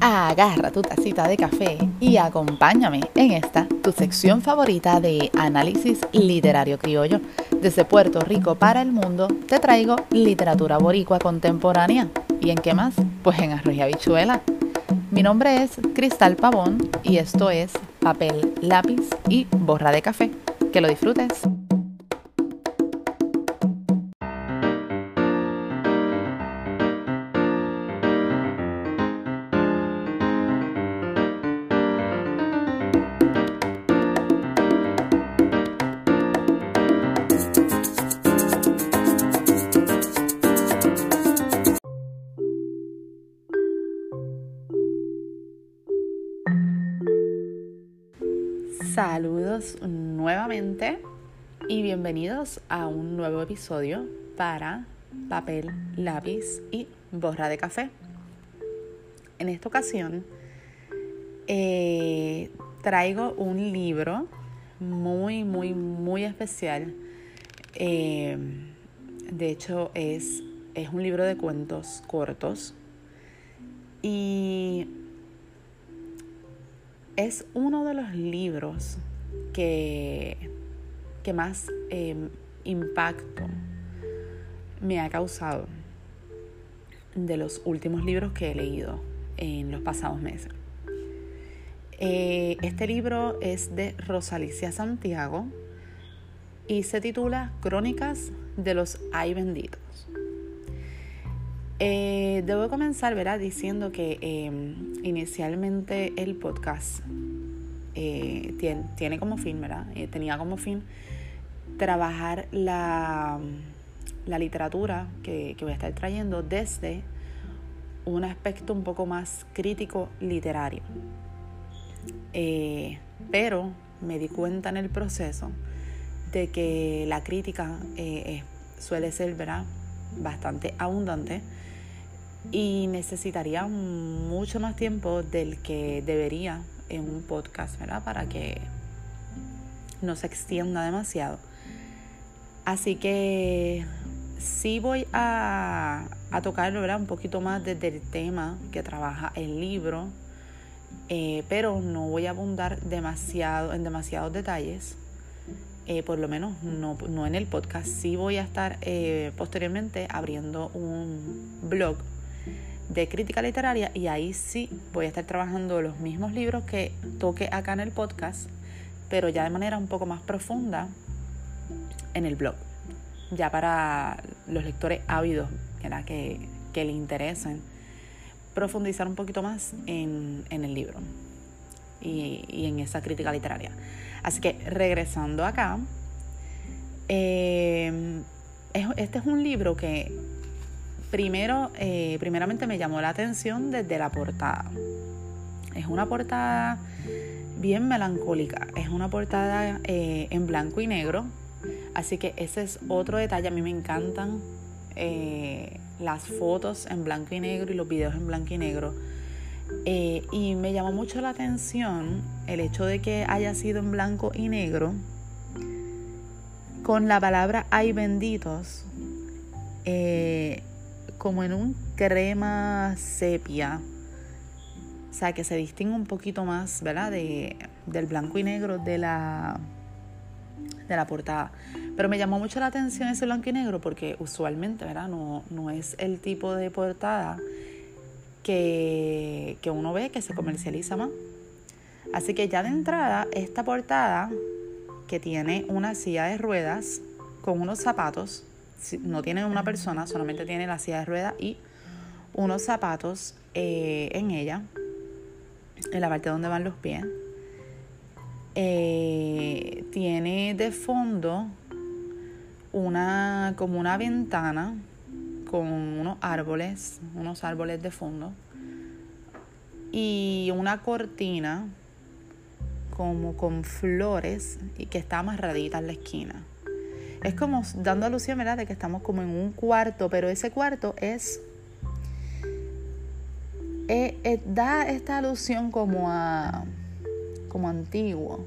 Agarra tu tacita de café y acompáñame en esta, tu sección favorita de análisis literario criollo. Desde Puerto Rico para el mundo te traigo literatura boricua contemporánea. ¿Y en qué más? Pues en arroz y habichuela. Mi nombre es Cristal Pavón y esto es papel, lápiz y borra de café. Que lo disfrutes. Saludos nuevamente y bienvenidos a un nuevo episodio para papel, lápiz y borra de café. En esta ocasión eh, traigo un libro muy, muy, muy especial. Eh, de hecho, es, es un libro de cuentos cortos y es uno de los libros que, que más em, impacto me ha causado de los últimos libros que he leído en los pasados meses. Eh, este libro es de Rosalicia Santiago y se titula Crónicas de los Ay Benditos. Eh, debo comenzar, ¿verdad? Diciendo que em, inicialmente el podcast eh, tiene, como fin, ¿verdad? Eh, tenía como fin trabajar la, literatura que, que, voy a estar trayendo desde un aspecto un poco más crítico literario. pero me di cuenta en el proceso de que la crítica suele ser, ¿verdad? Bastante abundante y necesitaría mucho más tiempo del que debería en un podcast, ¿verdad? Para que no se extienda demasiado. Así que sí voy a, tocarlo, ¿verdad? Un poquito más desde el tema que trabaja el libro, eh, pero no voy a abundar demasiado en demasiados detalles. Eh, por lo menos no, no, en el podcast. Sí voy a estar eh, posteriormente abriendo un blog de crítica literaria y ahí sí voy a estar trabajando los mismos libros que toque acá en el podcast, pero ya de manera un poco más profunda en el blog, ya para los lectores ávidos que, que le interesen profundizar un poquito más en, el libro y, en esa crítica literaria. Así que regresando acá, eh, este es un libro que Primero, eh, primeramente me llamó la atención desde la portada. Es una portada bien melancólica, es una portada eh, en blanco y negro, así que ese es otro detalle. A mí me encantan eh, las fotos en blanco y negro y los videos en blanco y negro. y me llamó mucho la atención el hecho de que haya sido en blanco y negro con la palabra ay benditos como en un crema sepia. O sea, que se distingue un poquito más, ¿verdad? De, del blanco y negro de la, de la portada. Pero me llamó mucho la atención ese blanco y negro porque usualmente, ¿verdad? No, no es el tipo de portada que, que uno ve que se comercializa más. Así que ya de entrada, esta portada que tiene una silla de ruedas con unos zapatos no tiene una persona, solamente tiene la silla de ruedas y unos zapatos eh, en ella, en la parte donde van los pies. Eh, tiene de fondo una como una ventana con unos árboles, unos árboles de fondo y una cortina como con flores y que está amarradita en la esquina es como dando alusión, ¿verdad?, de que estamos como en un cuarto, pero ese cuarto es. Eh, eh, da esta alusión como a. como antiguo.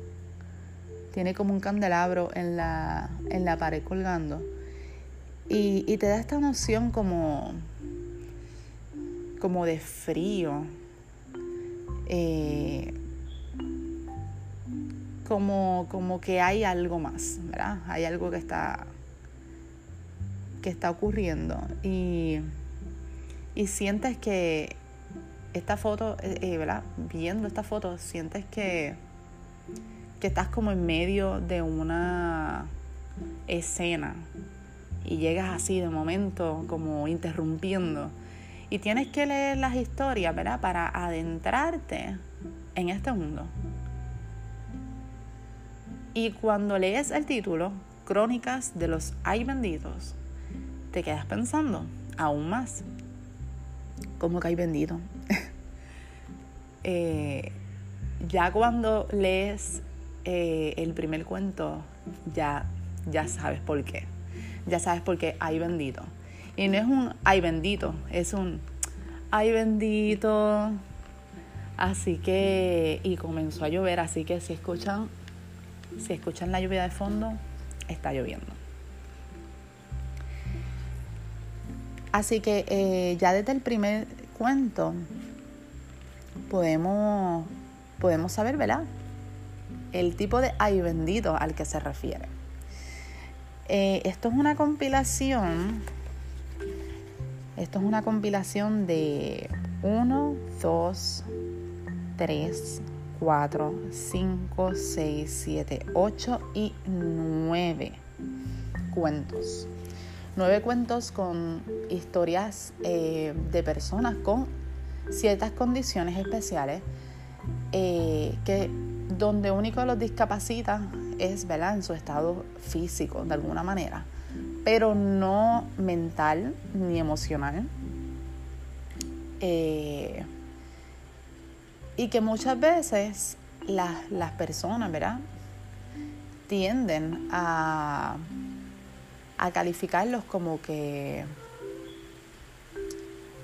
Tiene como un candelabro en la, en la pared colgando. Y, y te da esta noción como. como de frío. eh, como, como que hay algo más, ¿verdad? Hay algo que está, que está ocurriendo y, y sientes que esta foto, eh, eh, ¿verdad? Viendo esta foto, sientes que, que estás como en medio de una escena y llegas así de momento como interrumpiendo y tienes que leer las historias, ¿verdad? Para adentrarte en este mundo. Y cuando lees el título, Crónicas de los Ay Benditos, te quedas pensando aún más. ¿Cómo que hay bendito? Eh, ya cuando lees eh, el primer cuento, ya, ya sabes por qué. Ya sabes por qué hay bendito. Y no es un ay bendito, es un ay bendito. Así que, y comenzó a llover, así que si escuchan si escuchan la lluvia de fondo, está lloviendo. Así que eh, ya desde el primer cuento podemos, podemos saber, ¿verdad? El tipo de ay bendito al que se refiere. Eh, esto es una compilación. Esto es una compilación de 1, 2, 3, 4, 5, 6, 7, 8 y 9 cuentos. 9 cuentos con historias eh, de personas con ciertas condiciones especiales eh, que donde único los discapacita es ¿verdad? en su estado físico de alguna manera, pero no mental ni emocional. Eh, y que muchas veces las, personas, ¿verdad? Tienden a, a calificarlos como que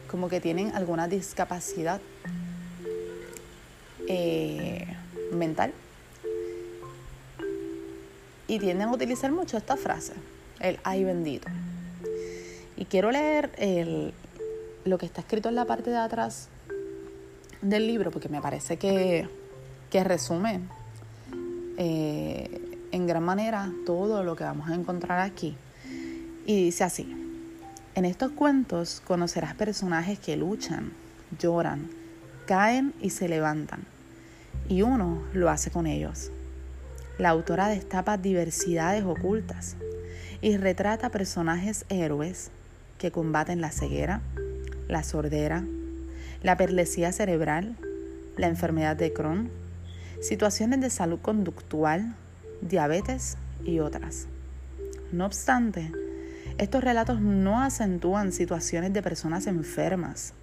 como que tienen alguna discapacidad eh, mental. Y tienden a utilizar mucho esta frase, el ay bendito. Y quiero leer el, lo que está escrito en la parte de atrás del libro porque me parece que, resume eh, en gran manera todo lo que vamos a encontrar aquí. Y dice así, en estos cuentos conocerás personajes que luchan, lloran, caen y se levantan, y uno lo hace con ellos. La autora destapa diversidades ocultas y retrata personajes héroes que combaten la ceguera, la sordera, la perlesía cerebral, la enfermedad de Crohn, situaciones de salud conductual, diabetes y otras. No obstante, estos relatos no acentúan situaciones de personas enfermas,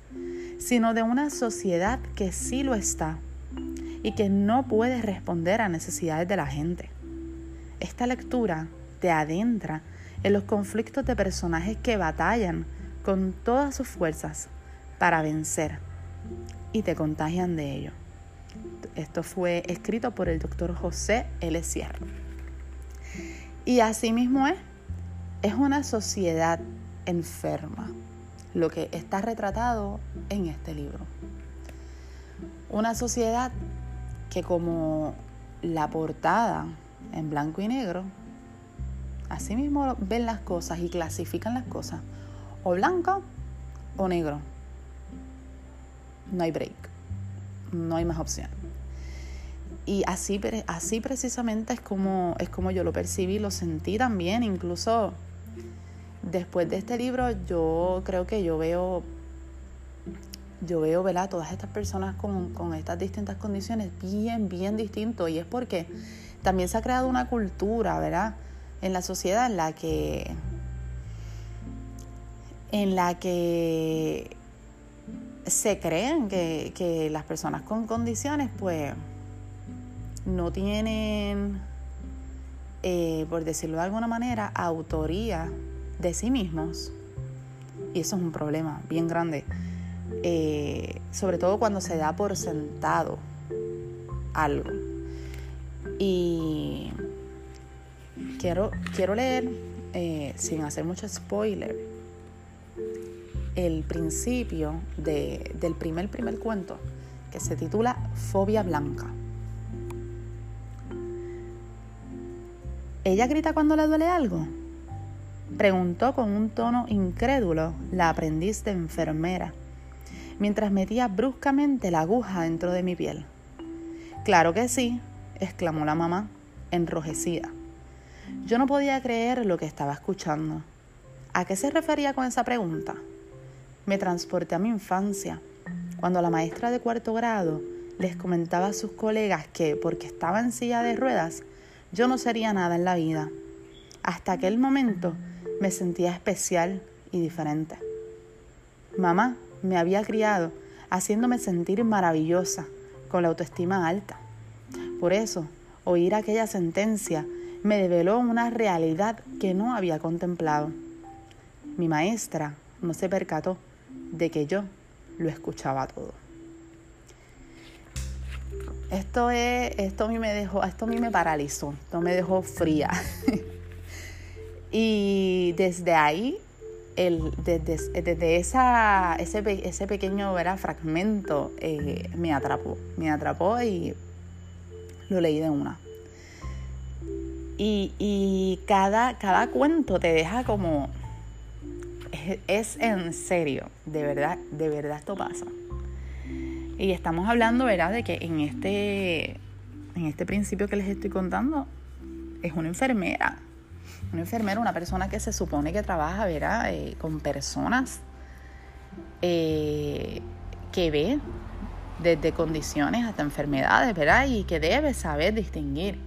sino de una sociedad que sí lo está y que no puede responder a necesidades de la gente. Esta lectura te adentra en los conflictos de personajes que batallan con todas sus fuerzas para vencer y te contagian de ello. Esto fue escrito por el doctor José L. Sierra. Y así mismo es, es una sociedad enferma, lo que está retratado en este libro. Una sociedad que como la portada en blanco y negro, así mismo ven las cosas y clasifican las cosas, o blanco o negro no hay break, no hay más opción. Y así, así precisamente es como, es como yo lo percibí, lo sentí también, incluso después de este libro yo creo que yo veo, yo veo, ¿verdad? Todas estas personas con, con estas distintas condiciones bien, bien distinto y es porque también se ha creado una cultura, ¿verdad? En la sociedad en la que en la que se creen que, las personas con condiciones pues no tienen, eh, por decirlo de alguna manera, autoría de sí mismos. Y eso es un problema bien grande. Eh, sobre todo cuando se da por sentado algo. Y quiero, quiero leer, eh, sin hacer mucho spoiler, el principio del primer primer cuento, que se titula Fobia Blanca. ¿Ella grita cuando le duele algo? Preguntó con un tono incrédulo la aprendiz de enfermera, mientras metía bruscamente la aguja dentro de mi piel. Claro que sí, exclamó la mamá, enrojecida. Yo no podía creer lo que estaba escuchando. ¿A qué se refería con esa pregunta? Me transporté a mi infancia, cuando la maestra de cuarto grado les comentaba a sus colegas que, porque estaba en silla de ruedas, yo no sería nada en la vida. Hasta aquel momento me sentía especial y diferente. Mamá me había criado haciéndome sentir maravillosa, con la autoestima alta. Por eso, oír aquella sentencia me develó una realidad que no había contemplado. Mi maestra no se percató de que yo lo escuchaba todo. Esto es, esto a mí me dejó, esto a mí me paralizó, esto me dejó fría. y desde ahí, el, desde, desde esa, ese, ese pequeño fragmento eh, me atrapó, me atrapó y lo leí de una. Y, cada, cada cuento te deja como, es, en serio, de verdad, de verdad esto pasa. Y estamos hablando, ¿verdad?, de que en este, en este principio que les estoy contando, es una enfermera. Una enfermera, una persona que se supone que trabaja, ¿verdad?, eh, con personas eh, que ve desde condiciones hasta enfermedades, ¿verdad? Y que debe saber distinguir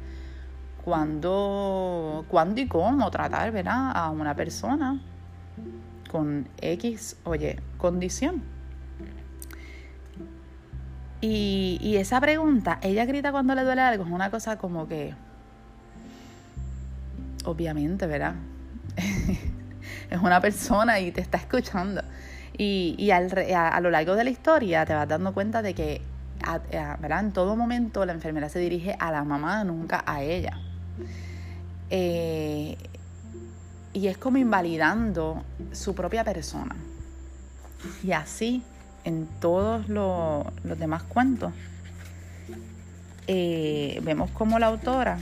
cuándo, cuándo y cómo tratar, ¿verdad?, a una persona con X, oye, condición. Y, esa pregunta, ella grita cuando le duele algo, es una cosa como que, obviamente, ¿verdad? es una persona y te está escuchando. Y, a, lo largo de la historia te vas dando cuenta de que, ¿verdad? En todo momento la enfermera se dirige a la mamá, nunca a ella. Eh, y es como invalidando su propia persona. Y así en todos los demás cuentos, eh, vemos como la autora,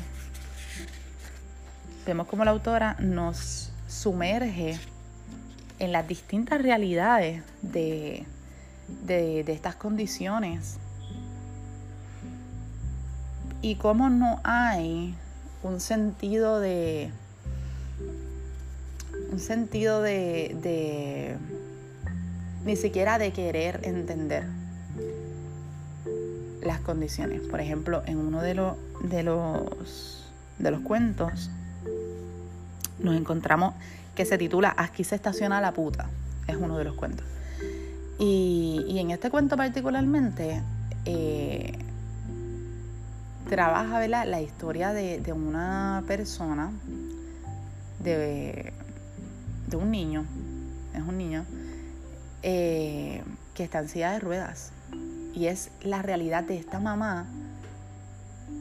vemos como la autora nos sumerge en las distintas realidades de, de, de estas condiciones y cómo no hay un sentido de un sentido de ni siquiera de querer entender las condiciones. Por ejemplo, en uno de, los de, los, de los cuentos nos encontramos que se titula Aquí se estaciona la puta. Es uno de los cuentos. Y, en este cuento particularmente eh, trabaja la historia de, de, una persona, de, de un niño, es un niño, eh, que está en silla de ruedas. Y es la realidad de esta mamá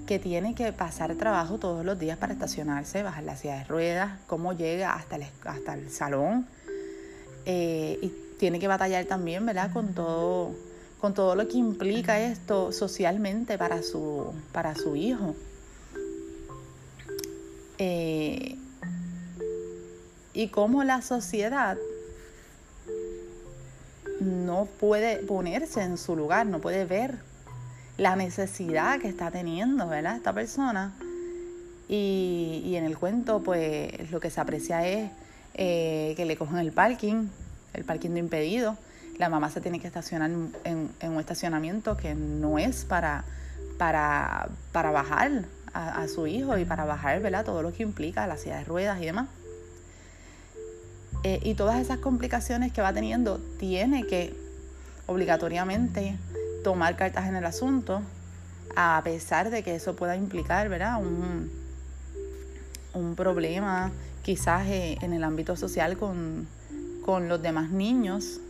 que tiene que pasar trabajo todos los días para estacionarse, bajar la silla de ruedas, cómo llega hasta el, hasta el salón. Eh, y tiene que batallar también, ¿verdad? Con todo, con todo lo que implica esto socialmente para su, para su hijo. Eh, y cómo la sociedad no puede ponerse en su lugar, no puede ver la necesidad que está teniendo, ¿verdad? Esta persona. Y, en el cuento, pues lo que se aprecia es eh, que le cogen el parking, el parking de impedido. La mamá se tiene que estacionar en, un estacionamiento que no es para, para, para bajar a, a, su hijo y para bajar, ¿verdad? Todo lo que implica la silla de ruedas y demás. Eh, y todas esas complicaciones que va teniendo, tiene que obligatoriamente tomar cartas en el asunto, a pesar de que eso pueda implicar, ¿verdad? Un, un problema quizás eh, en el ámbito social con, los demás niños,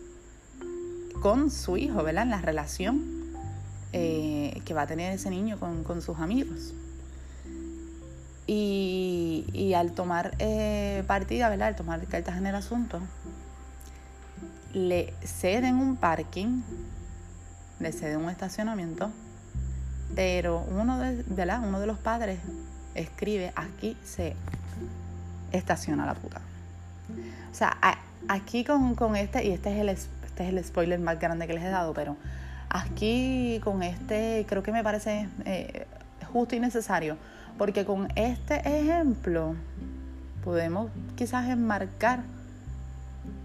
con su hijo, ¿verdad? En la relación eh, que va a tener ese niño con, con sus amigos. Y, al tomar eh, partida, ¿verdad? Al tomar cartas en el asunto, le ceden un parking le cede un estacionamiento, pero uno de, uno de los padres escribe, aquí se estaciona la puta. O sea, aquí con, este, y este es, el, este es el spoiler más grande que les he dado, pero aquí con este creo que me parece eh, justo y necesario, porque con este ejemplo podemos quizás enmarcar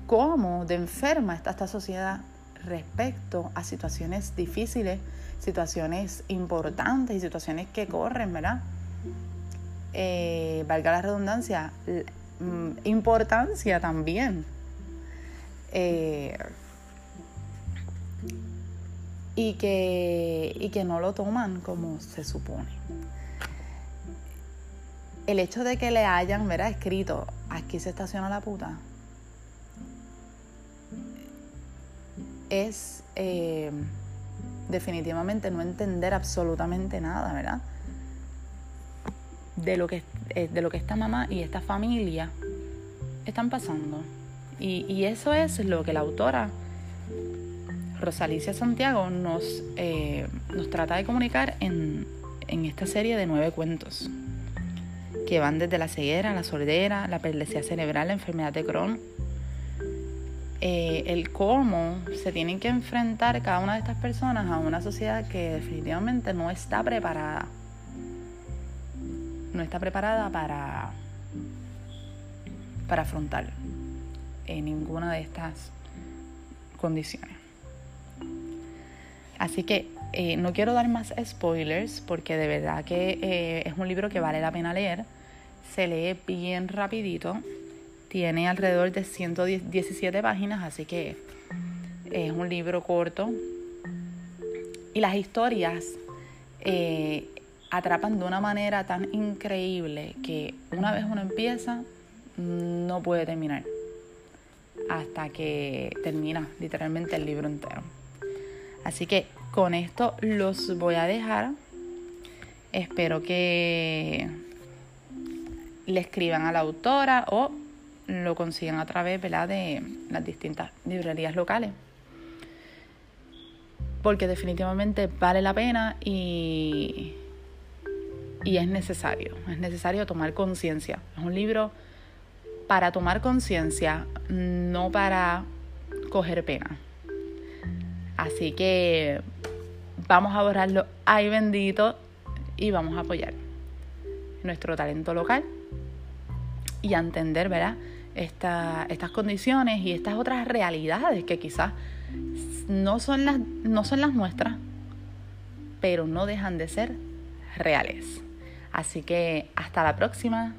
cómo de enferma está esta sociedad respecto a situaciones difíciles, situaciones importantes y situaciones que corren, ¿verdad? Eh, valga la redundancia, mm, importancia también. Eh, y, que, y que no lo toman como se supone. El hecho de que le hayan ¿verdad? escrito aquí se estaciona la puta es eh, definitivamente no entender absolutamente nada, ¿verdad? De lo, que, eh, de lo que esta mamá y esta familia están pasando. Y, eso es lo que la autora Rosalicia Santiago nos, eh, nos trata de comunicar en, en esta serie de nueve cuentos que van desde la ceguera, la sordera, la perlesía cerebral, la enfermedad de Crohn, eh, el cómo se tienen que enfrentar cada una de estas personas a una sociedad que definitivamente no está preparada. No está preparada para, para afrontar en ninguna de estas condiciones. Así que eh, no quiero dar más spoilers porque de verdad que eh, es un libro que vale la pena leer. Se lee bien rapidito tiene alrededor de 117 páginas, así que es un libro corto. Y las historias eh, atrapan de una manera tan increíble que una vez uno empieza, no puede terminar. Hasta que termina literalmente el libro entero. Así que con esto los voy a dejar. Espero que le escriban a la autora o lo consiguen a través de las distintas librerías locales. Porque definitivamente vale la pena y, y es necesario. Es necesario tomar conciencia. Es un libro para tomar conciencia, no para coger pena. Así que vamos a borrarlo, ay bendito, y vamos a apoyar nuestro talento local y a entender, ¿verdad? estas condiciones y estas otras realidades que quizás no son, las, no son las nuestras, pero no dejan de ser reales. Así que hasta la próxima.